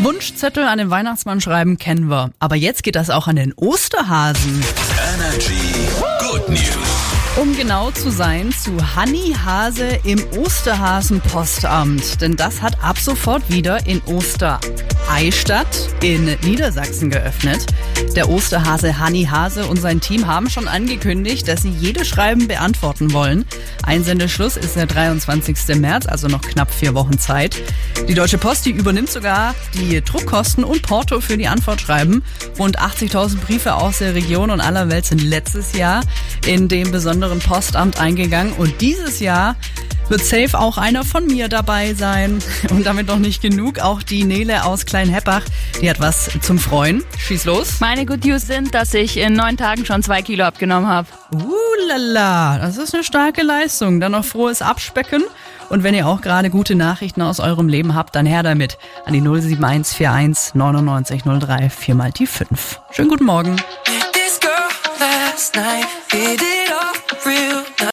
Wunschzettel an den Weihnachtsmann schreiben kennen wir. Aber jetzt geht das auch an den Osterhasen. Energy Good News. Um genau zu sein, zu Hanni Hase im Osterhasen-Postamt. Denn das hat ab sofort wieder in Ostereistadt in Niedersachsen geöffnet. Der Osterhase Hanni Hase und sein Team haben schon angekündigt, dass sie jedes Schreiben beantworten wollen. Einsendeschluss ist der 23. März, also noch knapp vier Wochen Zeit. Die Deutsche Post, die übernimmt sogar die Druckkosten und Porto für die Antwortschreiben. Rund 80.000 Briefe aus der Region und aller Welt sind letztes Jahr in dem besonderen Postamt eingegangen und dieses Jahr wird safe auch einer von mir dabei sein. Und damit noch nicht genug. Auch die Nele aus Kleinheppach, die hat was zum Freuen. Schieß los. Meine Good News sind, dass ich in neun Tagen schon zwei Kilo abgenommen habe. Uh, lala, das ist eine starke Leistung. Dann noch frohes Abspecken. Und wenn ihr auch gerade gute Nachrichten aus eurem Leben habt, dann her damit an die 07141 9903 4 mal die 5. Schönen guten Morgen.